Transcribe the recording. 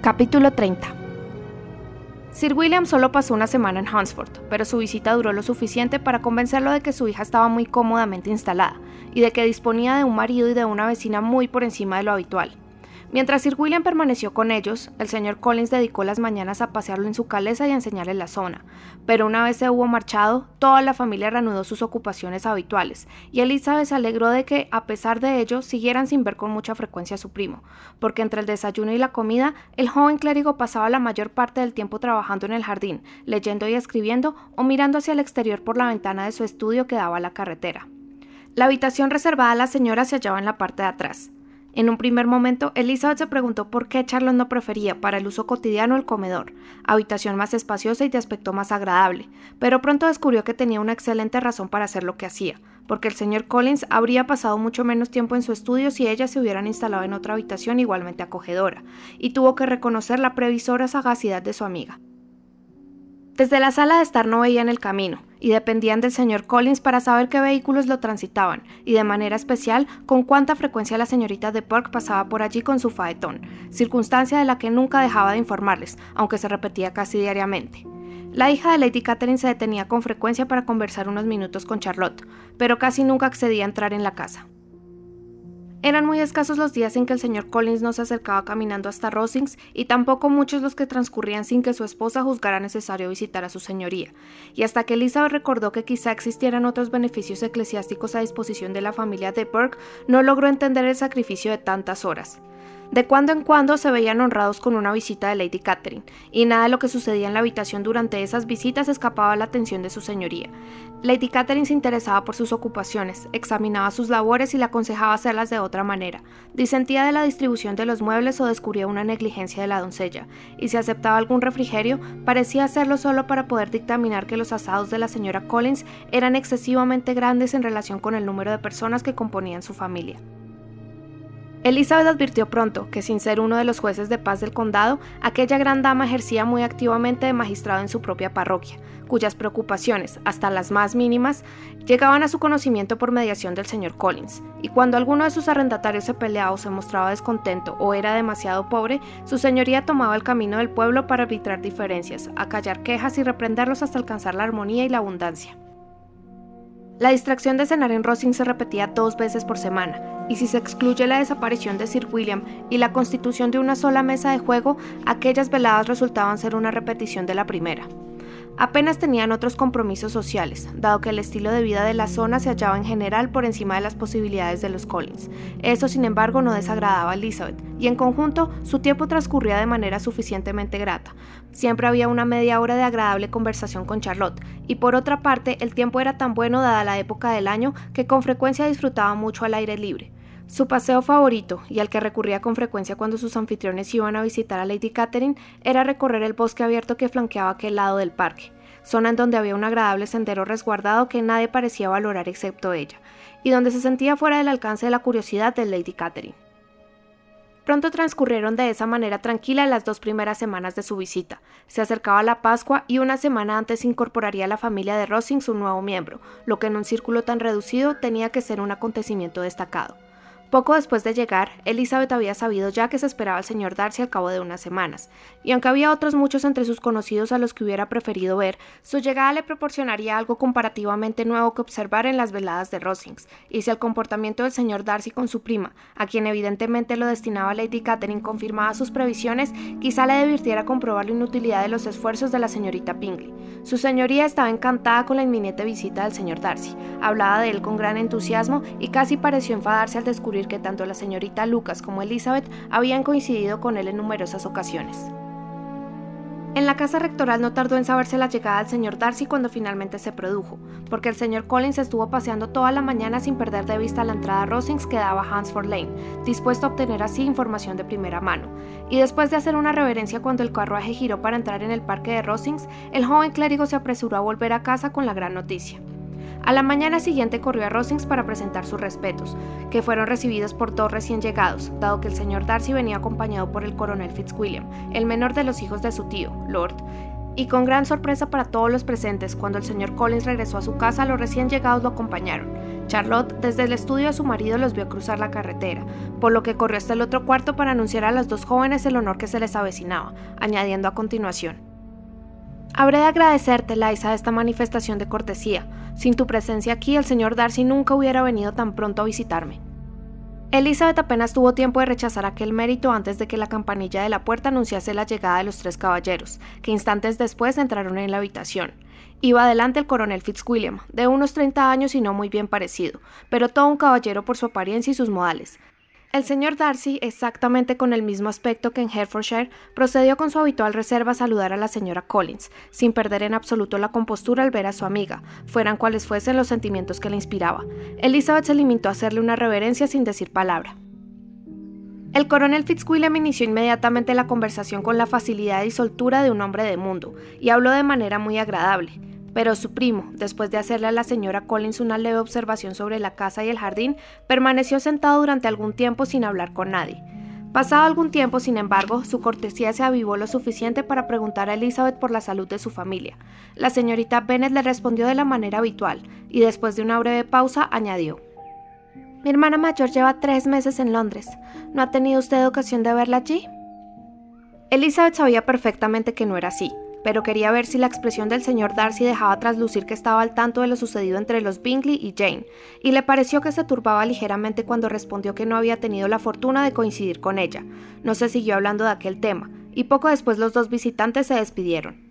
Capítulo 30 Sir William solo pasó una semana en Hunsford, pero su visita duró lo suficiente para convencerlo de que su hija estaba muy cómodamente instalada y de que disponía de un marido y de una vecina muy por encima de lo habitual. Mientras Sir William permaneció con ellos, el señor Collins dedicó las mañanas a pasearlo en su caleza y a enseñarle la zona, pero una vez se hubo marchado, toda la familia reanudó sus ocupaciones habituales, y Elizabeth se alegró de que, a pesar de ello, siguieran sin ver con mucha frecuencia a su primo, porque entre el desayuno y la comida, el joven clérigo pasaba la mayor parte del tiempo trabajando en el jardín, leyendo y escribiendo, o mirando hacia el exterior por la ventana de su estudio que daba a la carretera. La habitación reservada a la señora se hallaba en la parte de atrás. En un primer momento, Elizabeth se preguntó por qué Charlotte no prefería para el uso cotidiano el comedor, habitación más espaciosa y de aspecto más agradable, pero pronto descubrió que tenía una excelente razón para hacer lo que hacía, porque el señor Collins habría pasado mucho menos tiempo en su estudio si ellas se hubieran instalado en otra habitación igualmente acogedora, y tuvo que reconocer la previsora sagacidad de su amiga. Desde la sala de estar no veían el camino, y dependían del señor Collins para saber qué vehículos lo transitaban, y de manera especial con cuánta frecuencia la señorita de Park pasaba por allí con su faetón, circunstancia de la que nunca dejaba de informarles, aunque se repetía casi diariamente. La hija de Lady Catherine se detenía con frecuencia para conversar unos minutos con Charlotte, pero casi nunca accedía a entrar en la casa. Eran muy escasos los días en que el señor Collins no se acercaba caminando hasta Rosings y tampoco muchos los que transcurrían sin que su esposa juzgara necesario visitar a su señoría, y hasta que Elizabeth recordó que quizá existieran otros beneficios eclesiásticos a disposición de la familia de Burke, no logró entender el sacrificio de tantas horas. De cuando en cuando se veían honrados con una visita de Lady Catherine, y nada de lo que sucedía en la habitación durante esas visitas escapaba a la atención de su señoría. Lady Catherine se interesaba por sus ocupaciones, examinaba sus labores y le aconsejaba hacerlas de otra manera, disentía de la distribución de los muebles o descubría una negligencia de la doncella, y si aceptaba algún refrigerio, parecía hacerlo solo para poder dictaminar que los asados de la señora Collins eran excesivamente grandes en relación con el número de personas que componían su familia. Elizabeth advirtió pronto que sin ser uno de los jueces de paz del condado, aquella gran dama ejercía muy activamente de magistrado en su propia parroquia, cuyas preocupaciones, hasta las más mínimas, llegaban a su conocimiento por mediación del señor Collins, y cuando alguno de sus arrendatarios se peleaba o se mostraba descontento o era demasiado pobre, su señoría tomaba el camino del pueblo para arbitrar diferencias, acallar quejas y reprenderlos hasta alcanzar la armonía y la abundancia. La distracción de cenar en Rosing se repetía dos veces por semana, y si se excluye la desaparición de Sir William y la constitución de una sola mesa de juego, aquellas veladas resultaban ser una repetición de la primera. Apenas tenían otros compromisos sociales, dado que el estilo de vida de la zona se hallaba en general por encima de las posibilidades de los Collins. Eso, sin embargo, no desagradaba a Elizabeth, y en conjunto su tiempo transcurría de manera suficientemente grata. Siempre había una media hora de agradable conversación con Charlotte, y por otra parte el tiempo era tan bueno dada la época del año que con frecuencia disfrutaba mucho al aire libre. Su paseo favorito, y al que recurría con frecuencia cuando sus anfitriones iban a visitar a Lady Catherine, era recorrer el bosque abierto que flanqueaba aquel lado del parque, zona en donde había un agradable sendero resguardado que nadie parecía valorar excepto ella, y donde se sentía fuera del alcance de la curiosidad de Lady Catherine. Pronto transcurrieron de esa manera tranquila las dos primeras semanas de su visita. Se acercaba la Pascua y una semana antes incorporaría a la familia de Rosing su nuevo miembro, lo que en un círculo tan reducido tenía que ser un acontecimiento destacado. Poco después de llegar, Elizabeth había sabido ya que se esperaba al señor Darcy al cabo de unas semanas, y aunque había otros muchos entre sus conocidos a los que hubiera preferido ver, su llegada le proporcionaría algo comparativamente nuevo que observar en las veladas de Rosings, y si el comportamiento del señor Darcy con su prima, a quien evidentemente lo destinaba Lady Catherine, confirmaba sus previsiones, quizá le divirtiera comprobar la inutilidad de los esfuerzos de la señorita Pingley. Su señoría estaba encantada con la inminente visita del señor Darcy, hablaba de él con gran entusiasmo y casi pareció enfadarse al descubrir que tanto la señorita Lucas como Elizabeth habían coincidido con él en numerosas ocasiones. En la casa rectoral no tardó en saberse la llegada del señor Darcy cuando finalmente se produjo, porque el señor Collins estuvo paseando toda la mañana sin perder de vista la entrada a Rosings que daba Hansford Lane, dispuesto a obtener así información de primera mano. Y después de hacer una reverencia cuando el carruaje giró para entrar en el parque de Rosings, el joven clérigo se apresuró a volver a casa con la gran noticia. A la mañana siguiente corrió a Rosings para presentar sus respetos, que fueron recibidos por dos recién llegados, dado que el señor Darcy venía acompañado por el coronel Fitzwilliam, el menor de los hijos de su tío, Lord, Y con gran sorpresa para todos los presentes, cuando el señor Collins regresó a su casa, los recién llegados lo acompañaron. Charlotte desde el estudio de su marido los vio cruzar la carretera, por lo que corrió hasta el otro cuarto para anunciar a las dos jóvenes el honor que se les avecinaba, añadiendo a continuación. Habré de agradecerte, Liza, esta manifestación de cortesía. Sin tu presencia aquí, el señor Darcy nunca hubiera venido tan pronto a visitarme. Elizabeth apenas tuvo tiempo de rechazar aquel mérito antes de que la campanilla de la puerta anunciase la llegada de los tres caballeros, que instantes después entraron en la habitación. Iba adelante el coronel Fitzwilliam, de unos 30 años y no muy bien parecido, pero todo un caballero por su apariencia y sus modales, el señor Darcy, exactamente con el mismo aspecto que en Hertfordshire, procedió con su habitual reserva a saludar a la señora Collins, sin perder en absoluto la compostura al ver a su amiga, fueran cuales fuesen los sentimientos que la inspiraba. Elizabeth se limitó a hacerle una reverencia sin decir palabra. El coronel Fitzwilliam inició inmediatamente la conversación con la facilidad y soltura de un hombre de mundo, y habló de manera muy agradable. Pero su primo, después de hacerle a la señora Collins una leve observación sobre la casa y el jardín, permaneció sentado durante algún tiempo sin hablar con nadie. Pasado algún tiempo, sin embargo, su cortesía se avivó lo suficiente para preguntar a Elizabeth por la salud de su familia. La señorita Bennet le respondió de la manera habitual, y después de una breve pausa añadió Mi hermana mayor lleva tres meses en Londres. ¿No ha tenido usted ocasión de verla allí? Elizabeth sabía perfectamente que no era así pero quería ver si la expresión del señor Darcy dejaba traslucir que estaba al tanto de lo sucedido entre los Bingley y Jane, y le pareció que se turbaba ligeramente cuando respondió que no había tenido la fortuna de coincidir con ella. No se siguió hablando de aquel tema, y poco después los dos visitantes se despidieron.